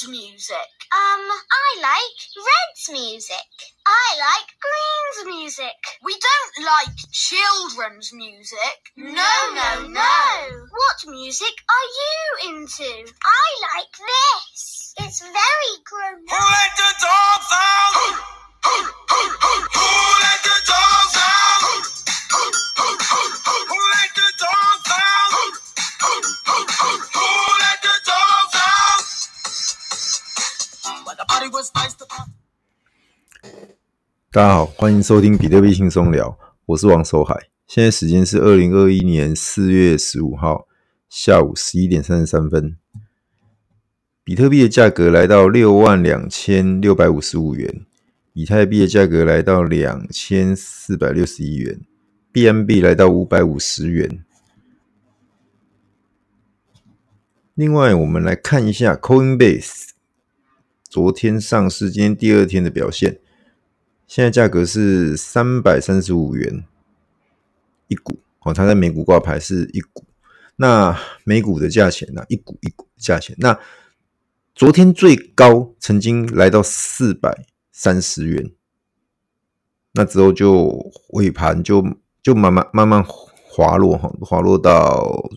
whose music? Um, I like Red's music. I like Green's music. We don't like children's music. No, no, no. What music are you into? I like this. It's very grown Who let the dogs out? Who let the dogs 大家好，欢迎收听比特币轻松聊，我是王守海。现在时间是二零二一年四月十五号下午十一点三十三分。比特币的价格来到六万两千六百五十五元，以太币的价格来到两千四百六十一元，BNB 来到五百五十元。另外，我们来看一下 Coinbase 昨天上市，今天第二天的表现。现在价格是三百三十五元一股哦，它在美股挂牌是一股。那美股的价钱呢？一股一股价钱。那昨天最高曾经来到四百三十元，那之后就尾盘就就慢慢慢慢滑落哈，滑落到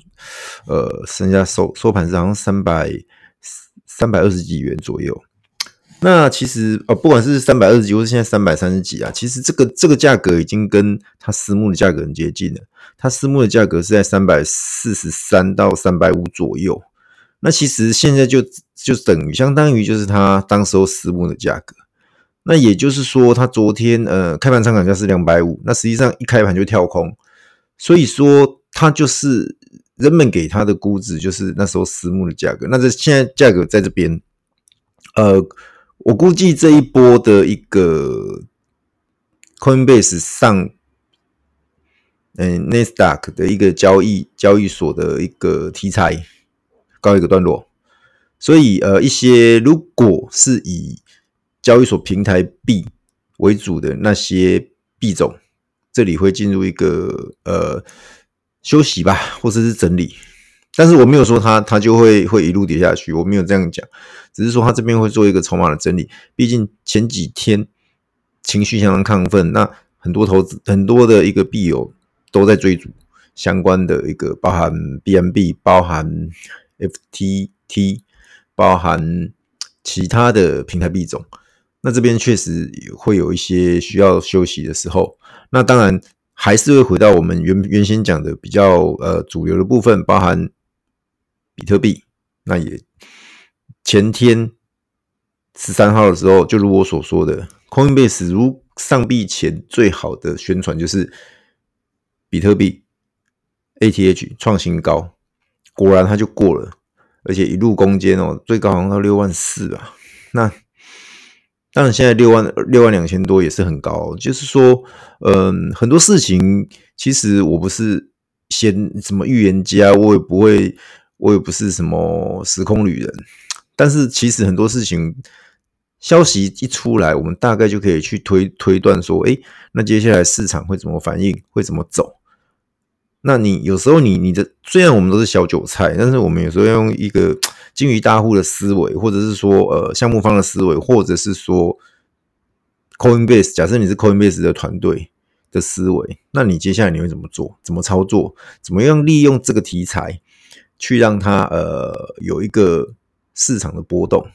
呃剩下收收盘是好像三百三百二十几元左右。那其实呃，不管是三百二十几，或是现在三百三十几啊，其实这个这个价格已经跟它私募的价格很接近了。它私募的价格是在三百四十三到三百五左右。那其实现在就就等于相当于就是它当时候私募的价格。那也就是说，它昨天呃开盘参考价是两百五，那实际上一开盘就跳空，所以说它就是人们给它的估值就是那时候私募的价格。那这现在价格在这边，呃。我估计这一波的一个 Coinbase 上，嗯，Nasdaq 的一个交易交易所的一个题材告一个段落，所以呃，一些如果是以交易所平台币为主的那些币种，这里会进入一个呃休息吧，或者是整理。但是我没有说它它就会会一路跌下去，我没有这样讲，只是说它这边会做一个筹码的整理。毕竟前几天情绪相当亢奋，那很多投资很多的一个币友都在追逐相关的一个，包含 BNB，包含 FTT，包含其他的平台币种。那这边确实会有一些需要休息的时候。那当然还是会回到我们原原先讲的比较呃主流的部分，包含。比特币，那也前天十三号的时候，就如我所说的，Coinbase 如上币前最好的宣传就是比特币 ATH 创新高，果然它就过了，而且一路攻坚哦，最高好像到六万四啊。那当然现在六万六万两千多也是很高，就是说，嗯，很多事情其实我不是先什么预言家，我也不会。我也不是什么时空旅人，但是其实很多事情消息一出来，我们大概就可以去推推断说，诶，那接下来市场会怎么反应，会怎么走？那你有时候你你的虽然我们都是小韭菜，但是我们有时候要用一个鲸鱼大户的思维，或者是说呃项目方的思维，或者是说 Coinbase，假设你是 Coinbase 的团队的思维，那你接下来你会怎么做？怎么操作？怎么样利用这个题材？去让它呃有一个市场的波动，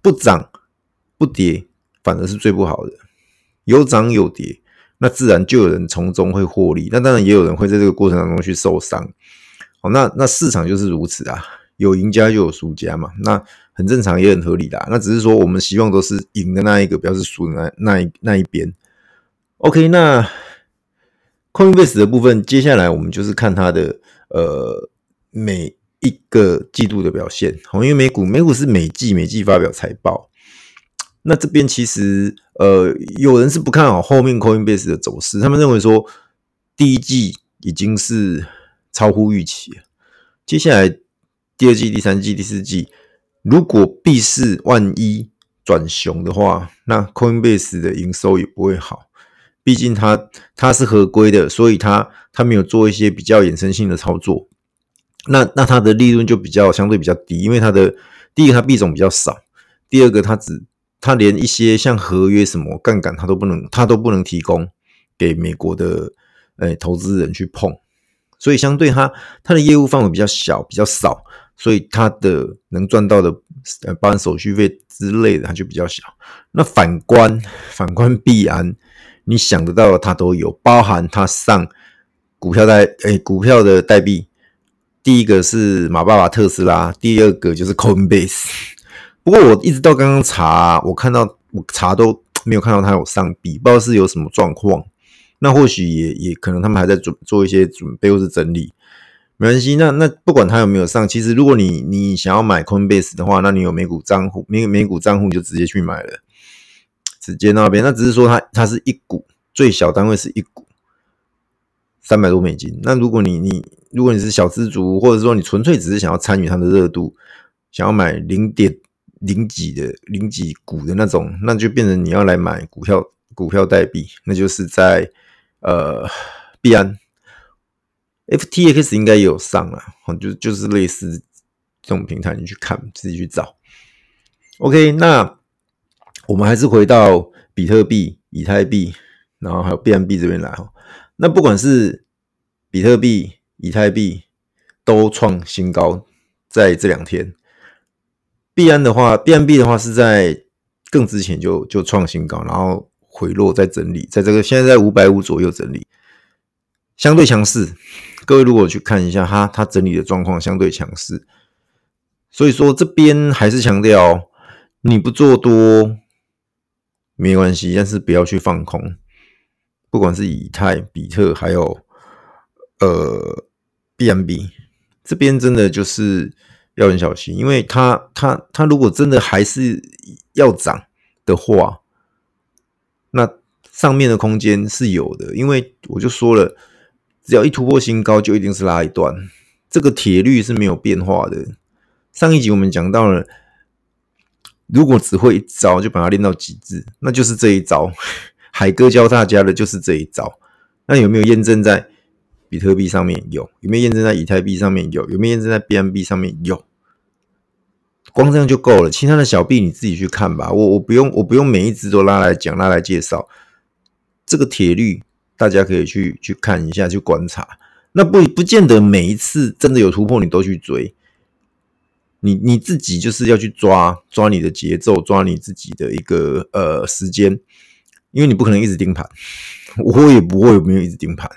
不涨不跌，反而是最不好的。有涨有跌，那自然就有人从中会获利。那当然也有人会在这个过程当中去受伤。好，那那市场就是如此啊，有赢家就有输家嘛，那很正常也很合理的。那只是说我们希望都是赢的那一个，不要是输的那那一那一边。OK，那 Coinbase 的部分，接下来我们就是看它的呃。每一个季度的表现，因为美股美股是每季每季发表财报。那这边其实呃，有人是不看好后面 Coinbase 的走势，他们认为说第一季已经是超乎预期，接下来第二季、第三季、第四季，如果币市万一转熊的话，那 Coinbase 的营收也不会好，毕竟它它是合规的，所以它它没有做一些比较衍生性的操作。那那它的利润就比较相对比较低，因为它的第一个，它币种比较少；第二个，它只它连一些像合约什么杠杆，它都不能，它都不能提供给美国的诶投资人去碰。所以相对它它的业务范围比较小，比较少，所以它的能赚到的呃包含手续费之类的，它就比较小。那反观反观币安，你想得到的它都有，包含它上股票代诶股票的代币。第一个是马爸爸特斯拉，第二个就是 Coinbase。不过我一直到刚刚查，我看到我查都没有看到它有上币，不知道是有什么状况。那或许也也可能他们还在准做一些准备或是整理，没关系。那那不管他有没有上，其实如果你你想要买 Coinbase 的话，那你有美股账户，美美股账户你就直接去买了，直接那边。那只是说它它是一股，最小单位是一股，三百多美金。那如果你你如果你是小资族，或者说你纯粹只是想要参与它的热度，想要买零点零几的零几股的那种，那就变成你要来买股票股票代币，那就是在。呃，币安，FTX 应该也有上了，就就是类似这种平台，你去看自己去找。OK，那我们还是回到比特币、以太币，然后还有 BNB 这边来哈。那不管是比特币、以太币都创新高，在这两天。币安的话，BNB 的话是在更之前就就创新高，然后。回落在整理，在这个现在在五百五左右整理，相对强势。各位如果去看一下它，它整理的状况相对强势。所以说这边还是强调，你不做多没关系，但是不要去放空。不管是以太、比特，还有呃，B M B，这边真的就是要很小心，因为它它它如果真的还是要涨的话。那上面的空间是有的，因为我就说了，只要一突破新高，就一定是拉一段，这个铁律是没有变化的。上一集我们讲到了，如果只会一招，就把它练到极致，那就是这一招。海哥教大家的就是这一招。那有没有验证在比特币上面？有。有没有验证在以太币上面？有。有没有验证在 BNB 上面？有。光这样就够了，其他的小币你自己去看吧。我我不用，我不用每一只都拉来讲，拉来介绍。这个铁律大家可以去去看一下，去观察。那不不见得每一次真的有突破，你都去追。你你自己就是要去抓抓你的节奏，抓你自己的一个呃时间，因为你不可能一直盯盘。我也不会没有一直盯盘，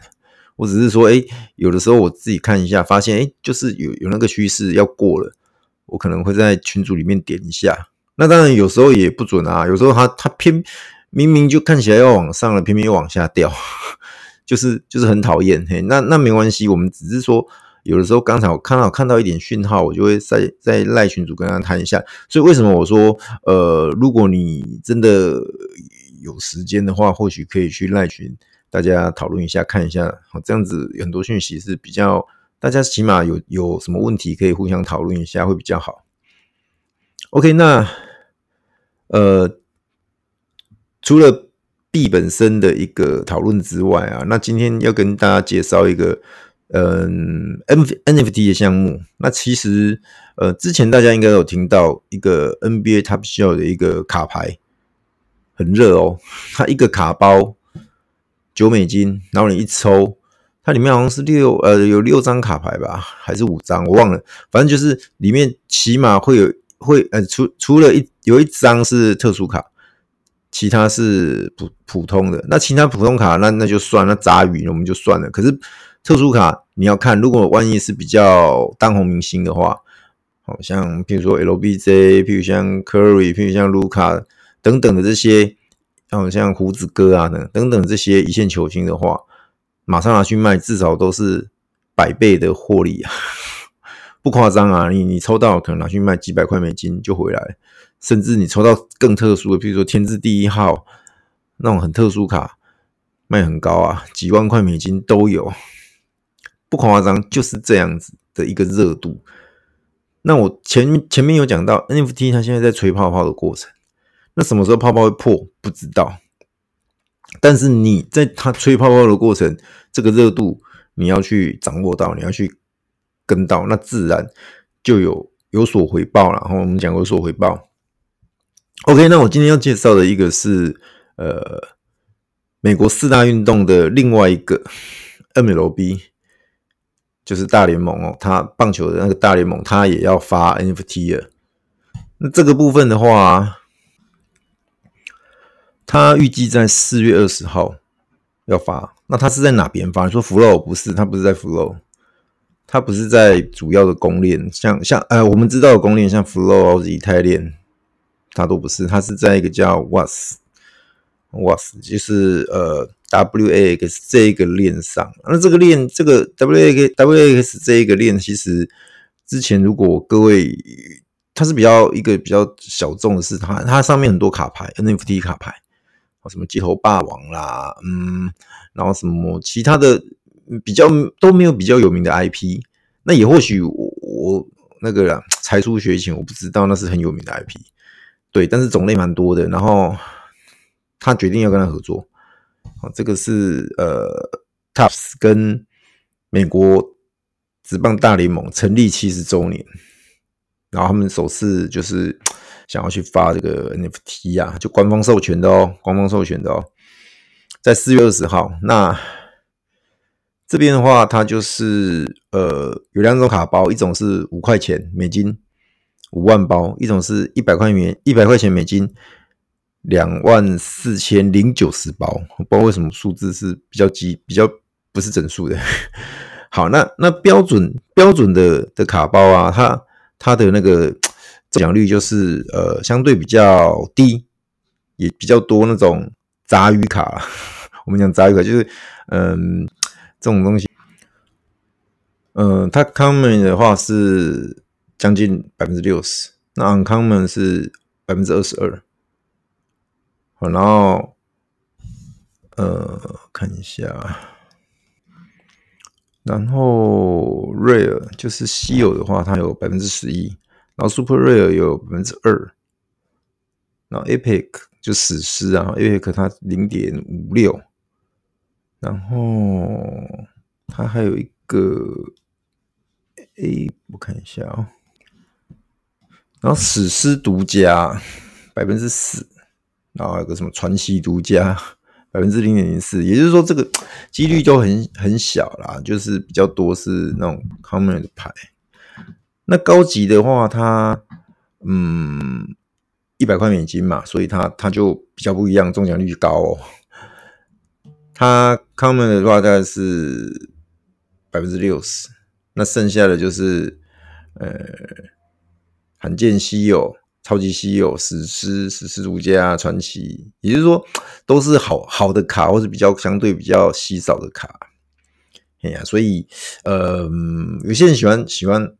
我只是说，哎，有的时候我自己看一下，发现哎，就是有有那个趋势要过了。我可能会在群组里面点一下，那当然有时候也不准啊，有时候它它偏明明就看起来要往上了，偏偏又往下掉，就是就是很讨厌嘿。那那没关系，我们只是说有的时候刚才我看到看到一点讯号，我就会在在赖群组跟他谈一下。所以为什么我说呃，如果你真的有时间的话，或许可以去赖群大家讨论一下，看一下，这样子很多讯息是比较。大家起码有有什么问题可以互相讨论一下，会比较好。OK，那呃，除了币本身的一个讨论之外啊，那今天要跟大家介绍一个嗯 NFT 的项目。那其实呃，之前大家应该有听到一个 NBA Top Shot 的一个卡牌很热哦，它一个卡包九美金，然后你一抽。它里面好像是六呃有六张卡牌吧，还是五张我忘了，反正就是里面起码会有会呃除除了一有一张是特殊卡，其他是普普通的。那其他普通卡那那就算，那杂鱼我们就算了。可是特殊卡你要看，如果万一是比较当红明星的话，好像譬如说 LBJ，譬如像 Curry，譬如像卢卡等等的这些，好像胡子哥啊等等等这些一线球星的话。马上拿去卖，至少都是百倍的获利啊！不夸张啊，你你抽到可能拿去卖几百块美金就回来，甚至你抽到更特殊的，比如说天字第一号那种很特殊卡，卖很高啊，几万块美金都有，不夸张，就是这样子的一个热度。那我前前面有讲到 NFT，它现在在吹泡泡的过程，那什么时候泡泡会破？不知道。但是你在它吹泡泡的过程，这个热度你要去掌握到，你要去跟到，那自然就有有所回报了。然后我们讲有所回报。OK，那我今天要介绍的一个是呃美国四大运动的另外一个 MLB，就是大联盟哦，它棒球的那个大联盟，它也要发 NFT 了。那这个部分的话，它预计在四月二十号要发。那它是在哪边发？你说 Flow 不是，它不是在 Flow，它不是在主要的公链，像像呃我们知道的公链，像 Flow 或者以太链。它都不是，它是在一个叫 Was，Was 就是呃 WAX 这一个链上。那这个链，这个 WAX WAX 这一个链，其实之前如果各位，它是比较一个比较小众的是它，它上面很多卡牌 NFT 卡牌，什么街头霸王啦，嗯，然后什么其他的比较都没有比较有名的 IP。那也或许我我那个，才疏学浅，我不知道那是很有名的 IP。对，但是种类蛮多的，然后他决定要跟他合作。好，这个是呃，Topps 跟美国职棒大联盟成立七十周年，然后他们首次就是想要去发这个 NFT 啊，就官方授权的哦，官方授权的哦，在四月二十号。那这边的话，它就是呃有两种卡包，一种是五块钱美金。五万包，一种是一百块钱，一百块钱美金，两万四千零九十包。不知道为什么数字是比较低，比较不是整数的。好，那那标准标准的的卡包啊，它它的那个中奖率就是呃相对比较低，也比较多那种杂鱼卡。我们讲杂鱼卡就是嗯这种东西，嗯，它 common 的话是。将近百分之六十，那 uncommon 是百分之二十二。好，然后呃看一下，然后 rare 就是稀有的话，它有百分之十一，然后 super rare 有百分之二，然后 epic 就史诗啊，epic 它零点五六，然后它还有一个 A，我看一下啊、哦。然后史诗独家百分之四，然后还有个什么传奇独家百分之零点零四，也就是说这个几率就很很小啦，就是比较多是那种 common 的牌。那高级的话，它嗯一百块美金嘛，所以它它就比较不一样，中奖率高哦。它 common 的话大概是百分之六十，那剩下的就是呃。罕见稀有、超级稀有、史诗、史诗独家、传奇，也就是说，都是好好的卡，或是比较相对比较稀少的卡。哎呀，所以呃，有些人喜欢喜欢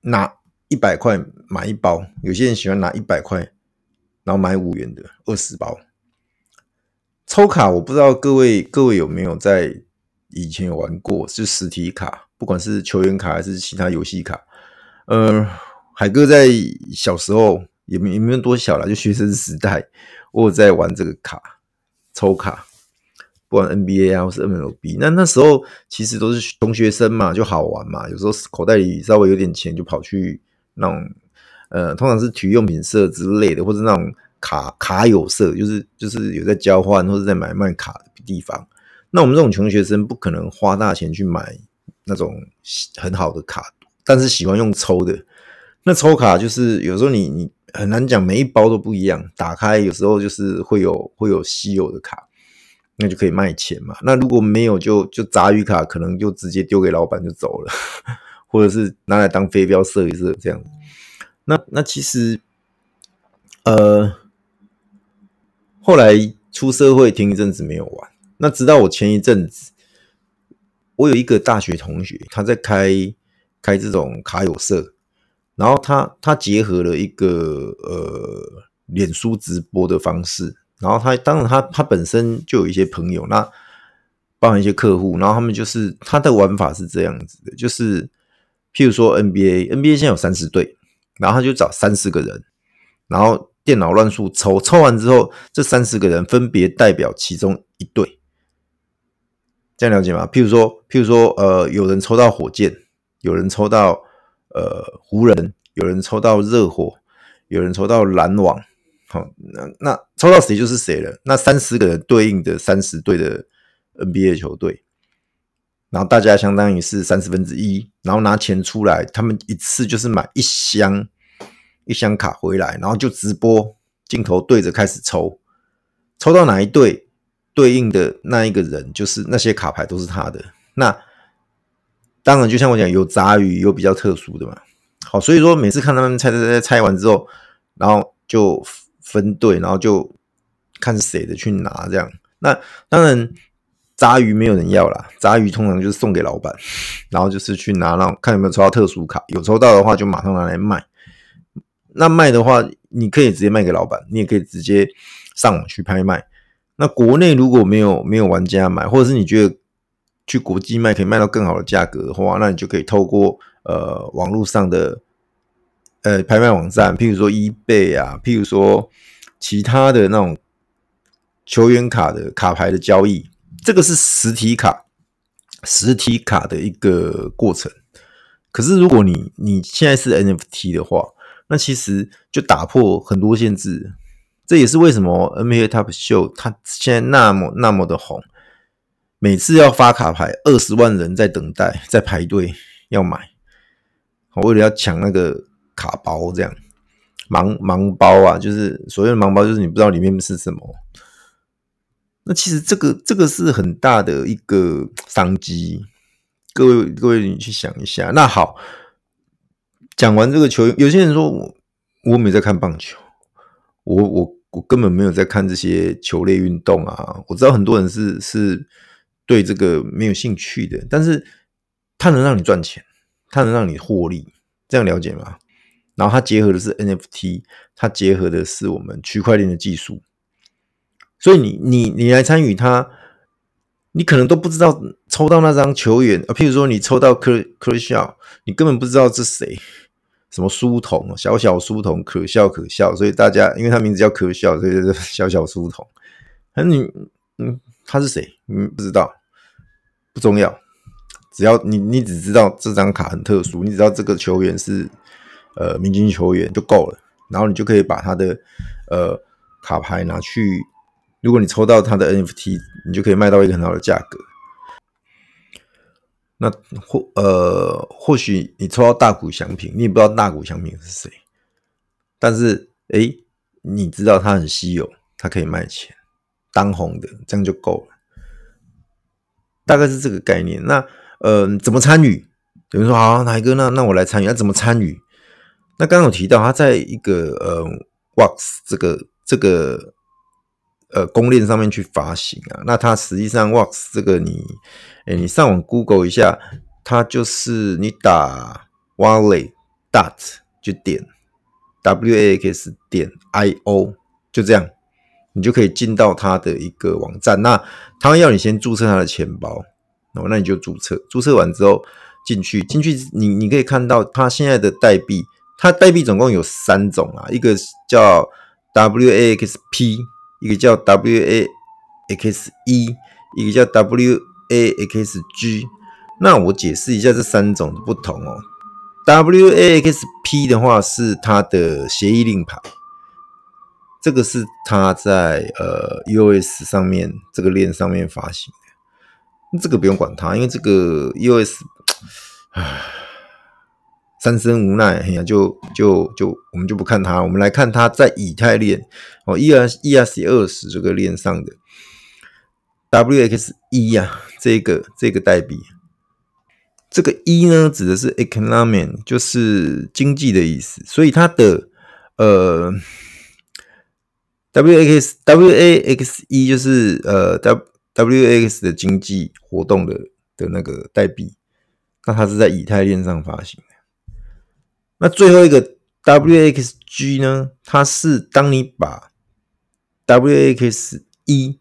拿一百块买一包，有些人喜欢拿一百块，然后买五元的二十包。抽卡，我不知道各位各位有没有在以前有玩过，是实体卡，不管是球员卡还是其他游戏卡，呃。海哥在小时候也没也没有多小了，就学生时代，我有在玩这个卡抽卡，不管 NBA 啊或是 MLB，那那时候其实都是穷学生嘛，就好玩嘛。有时候口袋里稍微有点钱，就跑去那种呃，通常是体育用品社之类的，或者那种卡卡友社，就是就是有在交换或者在买卖卡的地方。那我们这种穷学生不可能花大钱去买那种很好的卡，但是喜欢用抽的。那抽卡就是有时候你你很难讲，每一包都不一样，打开有时候就是会有会有稀有的卡，那就可以卖钱嘛。那如果没有就就杂鱼卡，可能就直接丢给老板就走了，或者是拿来当飞镖射一射这样。那那其实呃后来出社会停一阵子没有玩，那直到我前一阵子，我有一个大学同学他在开开这种卡友社。然后他他结合了一个呃脸书直播的方式，然后他当然他他本身就有一些朋友，那包含一些客户，然后他们就是他的玩法是这样子的，就是譬如说 NBA，NBA 现在有三十队，然后他就找三十个人，然后电脑乱数抽，抽完之后这三十个人分别代表其中一队，这样了解吗？譬如说譬如说呃有人抽到火箭，有人抽到。呃，湖人有人抽到热火，有人抽到篮网。好，那那抽到谁就是谁了。那三十个人对应的三十队的 NBA 球队，然后大家相当于是三十分之一，然后拿钱出来，他们一次就是买一箱一箱卡回来，然后就直播，镜头对着开始抽，抽到哪一队对应的那一个人，就是那些卡牌都是他的。那当然，就像我讲，有杂鱼，有比较特殊的嘛。好，所以说每次看他们猜猜猜猜完之后，然后就。分队，然后就看谁的去拿这样。那当然杂鱼没有人要啦，杂鱼通常就是送给老板，然后就是去拿，然后看有没有抽到特殊卡，有抽到的话就马上拿来卖。那卖的话，你可以直接卖给老板，你也可以直接上网去拍卖。那国内如果没有没有玩家买，或者是你觉得去国际卖可以卖到更好的价格的话，那你就可以透过呃网络上的。呃，拍卖网站，譬如说 eBay 啊，譬如说其他的那种球员卡的卡牌的交易，这个是实体卡，实体卡的一个过程。可是如果你你现在是 NFT 的话，那其实就打破很多限制。这也是为什么 NBA Top Show 它现在那么那么的红，每次要发卡牌，二十万人在等待，在排队要买，为了要抢那个。卡包这样，盲盲包啊，就是所谓的盲包，就是你不知道里面是什么。那其实这个这个是很大的一个商机，各位各位你去想一下。那好，讲完这个球，有些人说我我没在看棒球，我我我根本没有在看这些球类运动啊。我知道很多人是是对这个没有兴趣的，但是它能让你赚钱，它能让你获利，这样了解吗？然后它结合的是 NFT，它结合的是我们区块链的技术，所以你你你来参与它，你可能都不知道抽到那张球员啊，譬如说你抽到可可笑，你根本不知道是谁，什么书童，小小书童，可笑可笑，所以大家因为他名字叫可笑，所以是小小书童。那你嗯，他是谁？嗯，不知道，不重要，只要你你只知道这张卡很特殊，你只知道这个球员是。呃，明星球员就够了，然后你就可以把他的呃卡牌拿去，如果你抽到他的 NFT，你就可以卖到一个很好的价格。那或呃，或许你抽到大谷翔平，你也不知道大谷翔平是谁，但是诶，你知道他很稀有，他可以卖钱，当红的，这样就够了。大概是这个概念。那呃，怎么参与？有人说好，哪一个？那那我来参与。那怎么参与？那刚刚有提到，它在一个呃 Wax 这个这个呃公链上面去发行啊。那它实际上 Wax 这个你，哎，你上网 Google 一下，它就是你打 Wallet dot 就点 W A X 点 I O 就这样，你就可以进到它的一个网站。那它要你先注册它的钱包，哦，那你就注册，注册完之后进去，进去你你可以看到它现在的代币。它代币总共有三种啊，一个叫 WAXP，一个叫 WAXE，一个叫 WAXG。那我解释一下这三种的不同哦。WAXP 的话是它的协议令牌，这个是它在呃 US 上面这个链上面发行的，这个不用管它，因为这个 US 唉。三生无奈，哎呀，就就就我们就不看它，我们来看它在以太链哦，E R ERC 二十这个链上的 W X 一呀，这个这个代币，这个 E 呢指的是 economic，就是经济的意思，所以它的呃 W X W A X 一就是呃 W WX 的经济活动的的那个代币，那它是在以太链上发行。那最后一个 WXG 呢？它是当你把 WX 一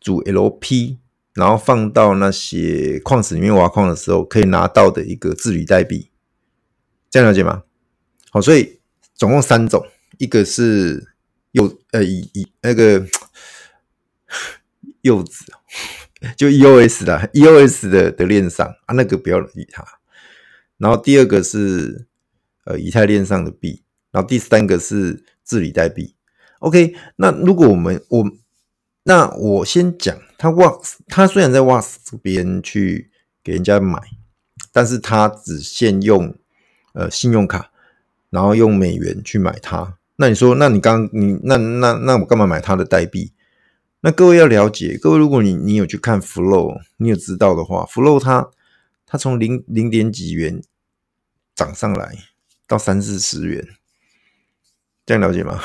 组 LP，然后放到那些矿石里面挖矿的时候，可以拿到的一个治理代币。这样了解吗？好，所以总共三种，一个是柚呃以以那个 柚子，就 EOS 的 EOS 的的链上啊，那个不要理它。然后第二个是。呃以太链上的币，然后第三个是治理代币。OK，那如果我们我那我先讲，他 WAX 他虽然在 WAX 这边去给人家买，但是他只限用呃信用卡，然后用美元去买它。那你说，那你刚你那那那我干嘛买他的代币？那各位要了解，各位如果你你有去看 Flow，你有知道的话，Flow 它它从零零点几元涨上来到三四十元，这样了解吗？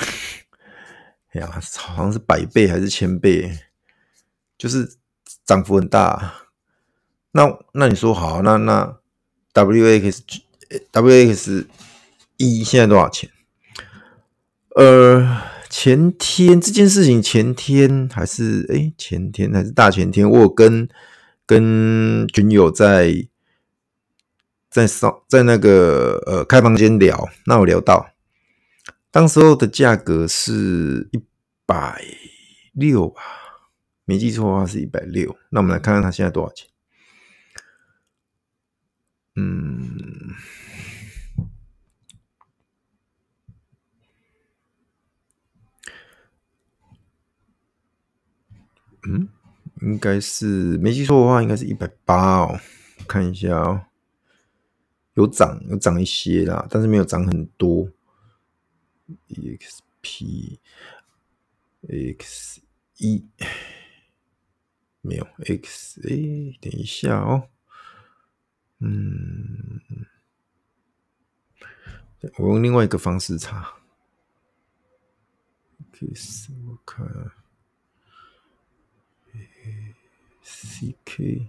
哎呀，好像是百倍还是千倍，就是涨幅很大。那那你说好，那那 waxwx 一现在多少钱？呃，前天这件事情，前天还是哎、前天还是大前天，我跟跟群友在在上在那个呃开房间聊，那我聊到。当时候的价格是一百六吧，没记错的话是一百六。那我们来看看它现在多少钱。嗯，嗯，应该是没记错的话，应该是一百八哦。看一下哦，有涨，有涨一些啦，但是没有涨很多。XP X 一 没有 x a，等一下哦，嗯，我用另外一个方式查，x 我看 c k。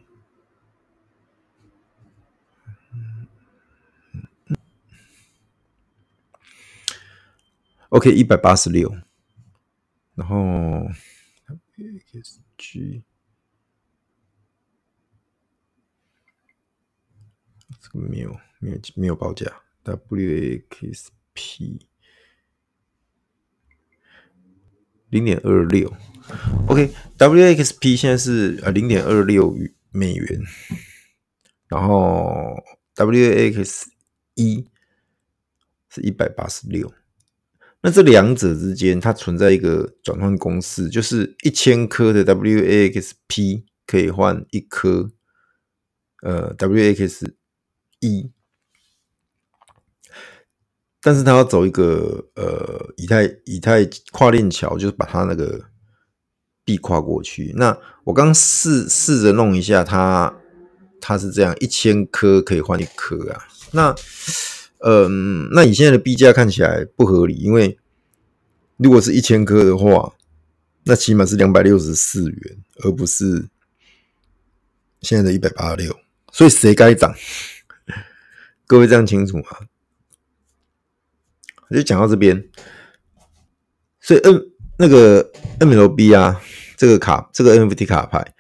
OK，一百八十六，然后 XG 这个没有没有没有报价，WXP 零点二六，OK，WXP 现在是呃零点二六美元，然后 WX 一是一百八十六。那这两者之间，它存在一个转换公式，就是一千颗的 WAXP 可以换一颗呃 WAX 一，但是它要走一个呃以太以太跨链桥，就是把它那个币跨过去。那我刚试试着弄一下，它它是这样，一千颗可以换一颗啊。那嗯，那你现在的币价看起来不合理，因为如果是一千颗的话，那起码是两百六十四元，而不是现在的一百八十六。所以谁该涨？各位这样清楚吗？我就讲到这边。所以 N 那个 MLB 啊，这个卡，这个 NFT 卡牌，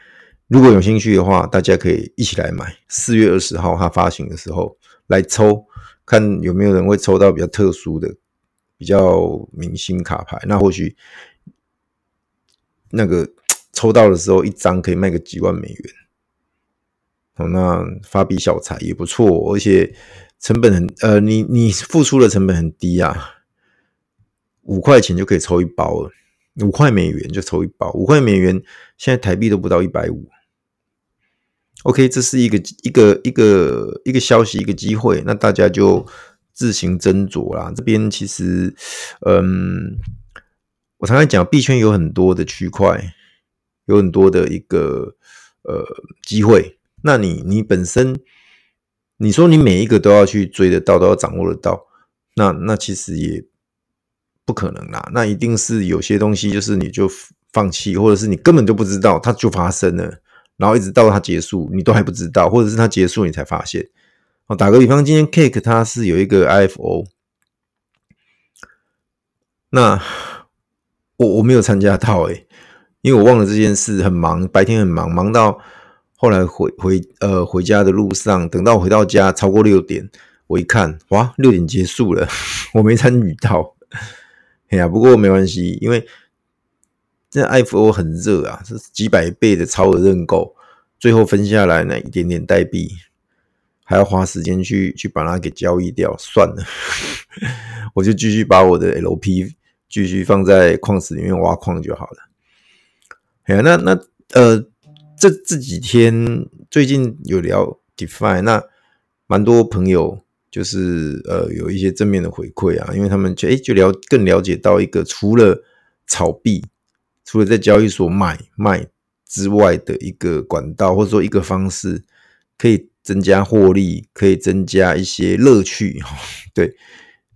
如果有兴趣的话，大家可以一起来买。四月二十号它发行的时候来抽。看有没有人会抽到比较特殊的、比较明星卡牌，那或许那个抽到的时候，一张可以卖个几万美元。哦，那发笔小财也不错，而且成本很呃，你你付出的成本很低啊，五块钱就可以抽一包了，五块美元就抽一包，五块美元现在台币都不到一百五。OK，这是一个一个一个一个消息，一个机会，那大家就自行斟酌啦。这边其实，嗯，我常常讲，币圈有很多的区块，有很多的一个呃机会。那你你本身，你说你每一个都要去追得到，都要掌握得到，那那其实也不可能啦。那一定是有些东西，就是你就放弃，或者是你根本就不知道，它就发生了。然后一直到它结束，你都还不知道，或者是它结束你才发现。哦，打个比方，今天 Cake 它是有一个 IFO，那我我没有参加到诶，因为我忘了这件事，很忙，白天很忙，忙到后来回回呃回家的路上，等到回到家超过六点，我一看，哇，六点结束了，我没参与到。哎呀，不过没关系，因为。这 IFO 很热啊，是几百倍的超额认购，最后分下来呢一点点代币，还要花时间去去把它给交易掉，算了，我就继续把我的 LP 继续放在矿石里面挖矿就好了。哎呀，那那呃，这这几天最近有聊 DeFi，那蛮多朋友就是呃有一些正面的回馈啊，因为他们就哎就了更了解到一个除了炒币，除了在交易所买卖之外的一个管道，或者说一个方式，可以增加获利，可以增加一些乐趣。对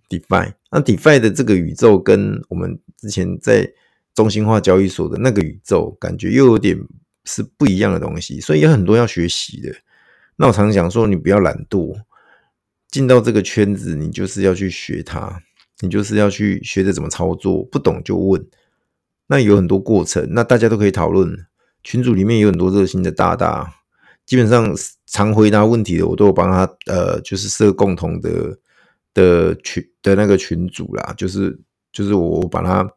，DeFi，那 DeFi 的这个宇宙跟我们之前在中心化交易所的那个宇宙，感觉又有点是不一样的东西，所以有很多要学习的。那我常常讲说，你不要懒惰，进到这个圈子，你就是要去学它，你就是要去学着怎么操作，不懂就问。那有很多过程，那大家都可以讨论。群组里面有很多热心的大大，基本上常回答问题的，我都有帮他，呃，就是设共同的的群的那个群组啦，就是就是我把他。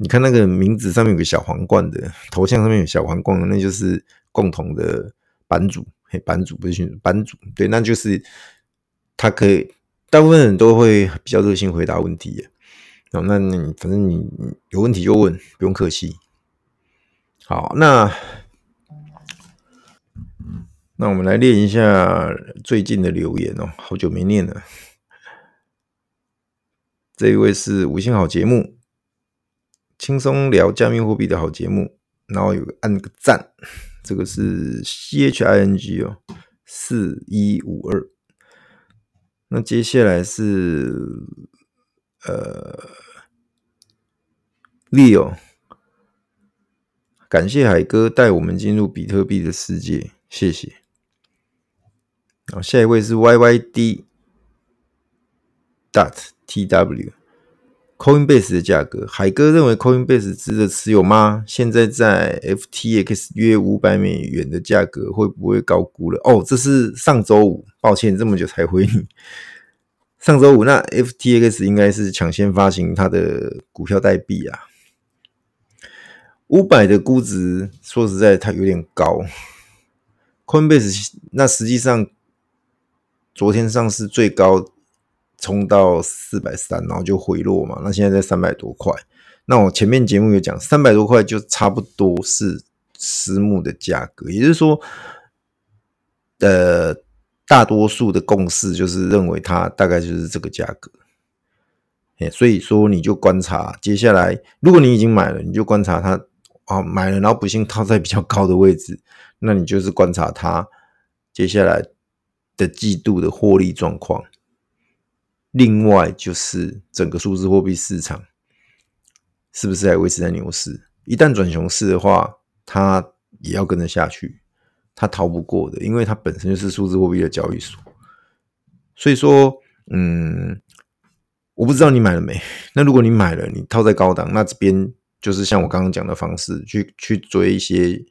你看那个名字上面有个小皇冠的头像，上面有小皇冠的，那就是共同的版主，嘿，版主不是群主，版主，对，那就是他可以，大部分人都会比较热心回答问题。哦，那你反正你有问题就问，不用客气。好，那那我们来念一下最近的留言哦，好久没念了。这一位是五星好节目。轻松聊加密货币的好节目，然后有个按个赞，这个是 C H I N G 哦，四一五二。那接下来是呃 Leo，感谢海哥带我们进入比特币的世界，谢谢。好，下一位是 Y Y D dot T W。Coinbase 的价格，海哥认为 Coinbase 值得持有吗？现在在 FTX 约五百美元的价格，会不会高估了？哦，这是上周五，抱歉这么久才回你。上周五，那 FTX 应该是抢先发行它的股票代币啊。五百的估值，说实在，它有点高。Coinbase 那实际上昨天上市最高。冲到四百三，然后就回落嘛。那现在在三百多块。那我前面节目有讲，三百多块就差不多是私募的价格，也就是说，呃，大多数的共识就是认为它大概就是这个价格。哎，所以说你就观察接下来，如果你已经买了，你就观察它啊，买了然后不幸套在比较高的位置，那你就是观察它接下来的季度的获利状况。另外就是整个数字货币市场是不是还维持在牛市？一旦转熊市的话，它也要跟着下去，它逃不过的，因为它本身就是数字货币的交易所。所以说，嗯，我不知道你买了没？那如果你买了，你套在高档，那这边就是像我刚刚讲的方式，去去追一些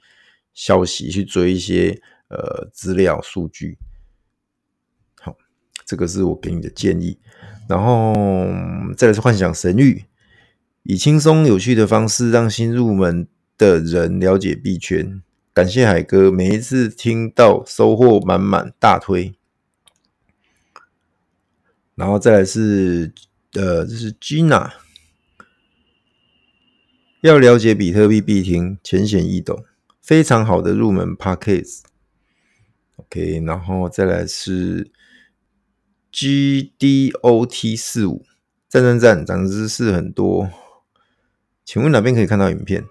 消息，去追一些呃资料数据。好这个是我给你的建议，然后再来是幻想神域，以轻松有趣的方式让新入门的人了解币圈。感谢海哥，每一次听到收获满满，大推。然后再来是呃，这是 Gina，要了解比特币必听，浅显易懂，非常好的入门 Podcast。OK，然后再来是。G D O T 四五，赞赞赞，涨知识很多。请问哪边可以看到影片？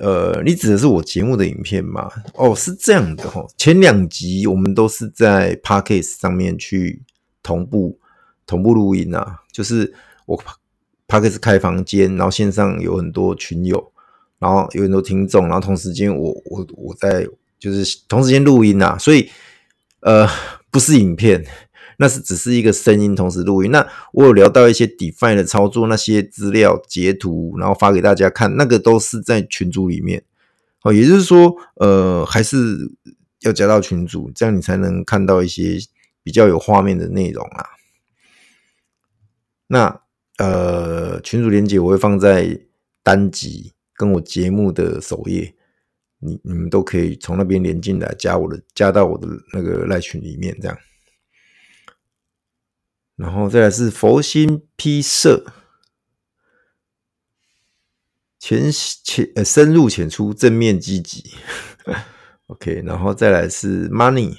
呃，你指的是我节目的影片吗？哦，是这样的哈。前两集我们都是在 Podcast 上面去同步同步录音啊，就是我 Podcast 开房间，然后线上有很多群友，然后有很多听众，然后同时间我我我在就是同时间录音啊，所以呃不是影片。那是只是一个声音同时录音。那我有聊到一些 DeFi 的操作，那些资料截图，然后发给大家看，那个都是在群组里面。哦，也就是说，呃，还是要加到群组，这样你才能看到一些比较有画面的内容啊。那呃，群组连接我会放在单集跟我节目的首页。你你们都可以从那边连进来，加我的，加到我的那个赖群里面，这样。然后再来是佛心批社，浅浅呃深入浅出，正面积极。OK，然后再来是 Money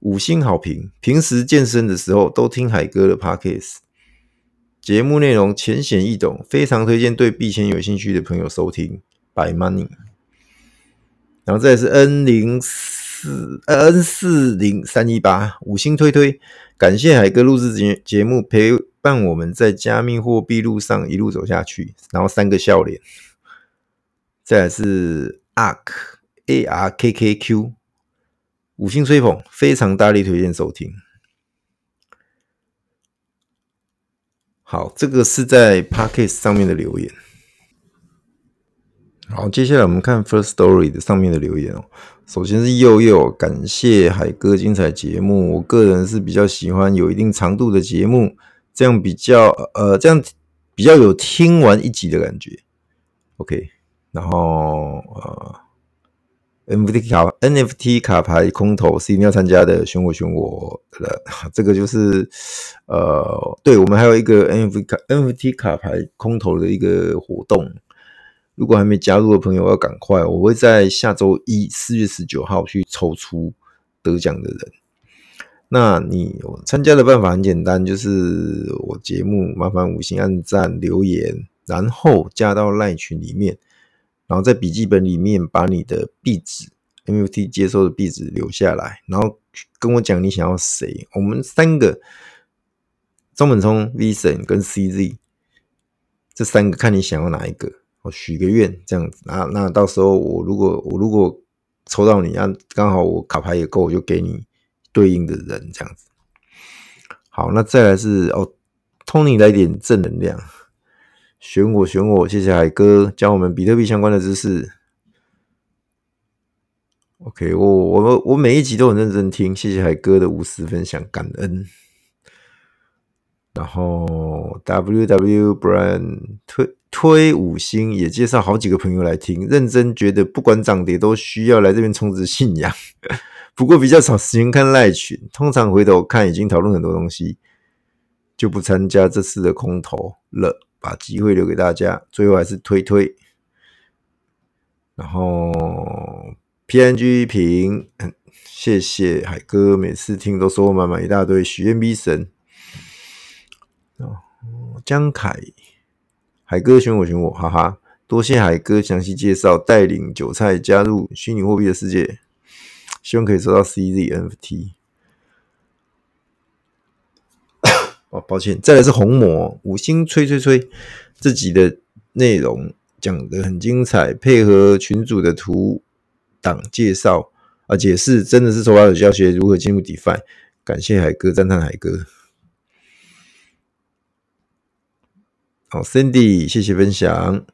五星好评，平时健身的时候都听海哥的 Podcast，节目内容浅显易懂，非常推荐对币圈有兴趣的朋友收听。By Money。然后再来是 N 零四 N 四零三一八五星推推，感谢海哥录制节节目，陪伴我们在加密货币路上一路走下去。然后三个笑脸，再是 Ark A R K K Q 五星吹捧，非常大力推荐收听。好，这个是在 Podcast 上面的留言。好，接下来我们看 First Story 的上面的留言哦。首先是佑佑，感谢海哥精彩节目。我个人是比较喜欢有一定长度的节目，这样比较呃，这样比较有听完一集的感觉。OK，然后呃，NFT 卡 NFT 卡牌空投是一定要参加的，选我选我的，这个就是呃，对，我们还有一个 NFT 卡 NFT 卡牌空投的一个活动。如果还没加入的朋友要赶快，我会在下周一四月十九号去抽出得奖的人。那你参加的办法很简单，就是我节目麻烦五星按赞留言，然后加到赖群里面，然后在笔记本里面把你的壁纸 MUT 接收的壁纸留下来，然后跟我讲你想要谁。我们三个中本聪、Vincent 跟 CZ 这三个，看你想要哪一个。我许个愿这样子，那那到时候我如果我如果抽到你，啊，刚好我卡牌也够，我就给你对应的人这样子。好，那再来是哦，Tony 来点正能量，选我选我，谢谢海哥教我们比特币相关的知识。OK，我我我每一集都很认真听，谢谢海哥的无私分享，感恩。然后 W W Brand 推推五星，也介绍好几个朋友来听，认真觉得不管涨跌都需要来这边充值信仰。不过比较少时间看赖群，通常回头看已经讨论很多东西，就不参加这次的空投了，把机会留给大家。最后还是推推。然后 P N G 评，谢谢海哥，每次听都收获满满一大堆，许愿 B 神。哦，江凯，海哥选我选我，哈哈！多谢海哥详细介绍，带领韭菜加入虚拟货币的世界，希望可以收到 CZ NFT。哦，抱歉，再来是红魔五星吹吹吹，这集的内容讲得很精彩，配合群主的图档介绍啊解释，真的是手把手教学如何进入 DeFi，感谢海哥，赞叹海哥。好，Cindy，谢谢分享。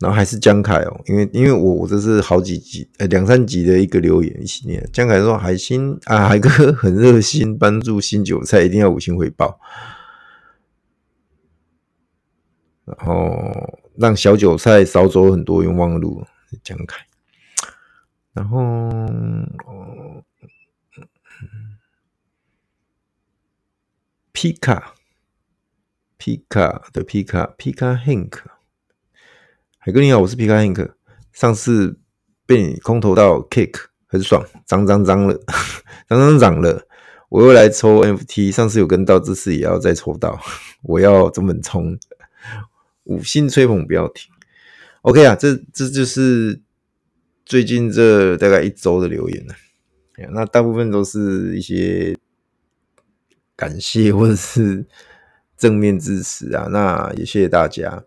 然后还是江凯哦，因为因为我我这是好几集呃两三集的一个留言一起念。江凯说海星啊海哥很热心，帮助新韭菜一定要五星回报，然后让小韭菜少走很多冤枉路。江凯，然后哦，皮卡。皮卡的皮卡，皮卡 Hank，海哥你好，我是皮卡 Hank。上次被你空投到 Kick 很爽，脏脏脏了，脏脏脏了。我又来抽 NFT，上次有跟到，这次也要再抽到。我要怎么冲，五星吹捧不要停。OK 啊，这这就是最近这大概一周的留言了。那大部分都是一些感谢或者是。正面支持啊，那也谢谢大家。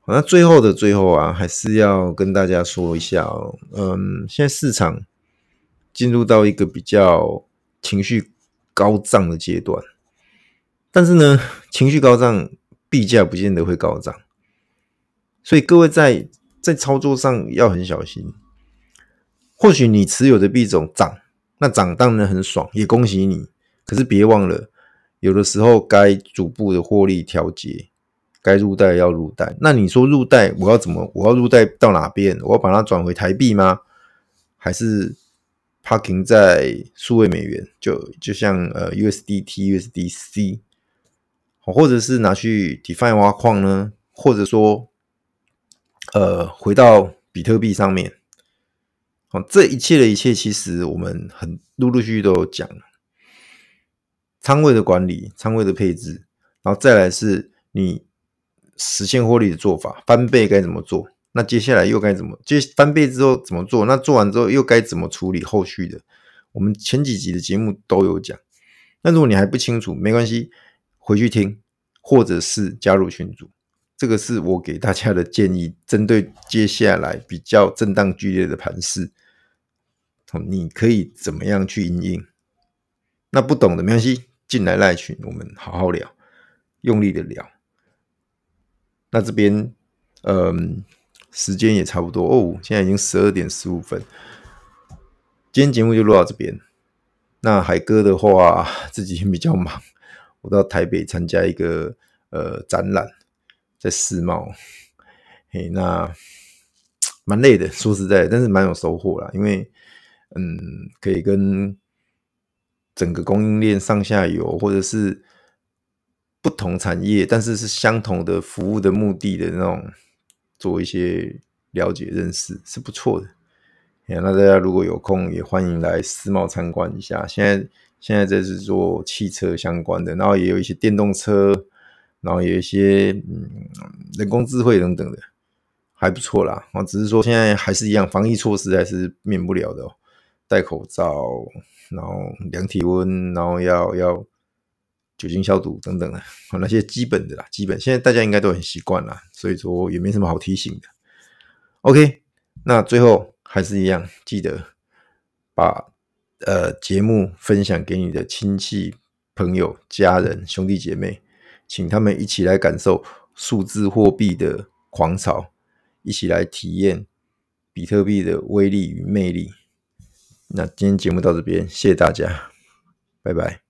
好，那最后的最后啊，还是要跟大家说一下哦。嗯，现在市场进入到一个比较情绪高涨的阶段，但是呢，情绪高涨，币价不见得会高涨，所以各位在在操作上要很小心。或许你持有的币种涨，那涨当然很爽，也恭喜你。可是别忘了。有的时候该逐步的获利调节，该入袋要入袋。那你说入袋，我要怎么？我要入袋到哪边？我要把它转回台币吗？还是 parking 在数位美元？就就像呃 USDT、USDC，或者是拿去 DeFi 挖矿呢？或者说呃回到比特币上面？好，这一切的一切，其实我们很陆陆续续都有讲。仓位的管理、仓位的配置，然后再来是你实现获利的做法，翻倍该怎么做？那接下来又该怎么？接翻倍之后怎么做？那做完之后又该怎么处理后续的？我们前几集的节目都有讲。那如果你还不清楚，没关系，回去听，或者是加入群组，这个是我给大家的建议。针对接下来比较震荡剧烈的盘势，你可以怎么样去应应？那不懂的没关系。进来赖群，我们好好聊，用力的聊。那这边，嗯，时间也差不多哦，现在已经十二点十五分。今天节目就录到这边。那海哥的话，自己比较忙，我到台北参加一个呃展览，在世贸。嘿，那蛮累的，说实在，但是蛮有收获啦，因为嗯，可以跟。整个供应链上下游，或者是不同产业，但是是相同的服务的目的的那种，做一些了解认识是不错的。那大家如果有空，也欢迎来世贸参观一下。现在现在这是做汽车相关的，然后也有一些电动车，然后有一些嗯人工智慧等等的，还不错啦。啊，只是说现在还是一样，防疫措施还是免不了的哦，戴口罩。然后量体温，然后要要酒精消毒等等的，那些基本的啦，基本现在大家应该都很习惯啦，所以说也没什么好提醒的。OK，那最后还是一样，记得把呃节目分享给你的亲戚、朋友、家人、兄弟姐妹，请他们一起来感受数字货币的狂潮，一起来体验比特币的威力与魅力。那今天节目到这边，谢谢大家，拜拜。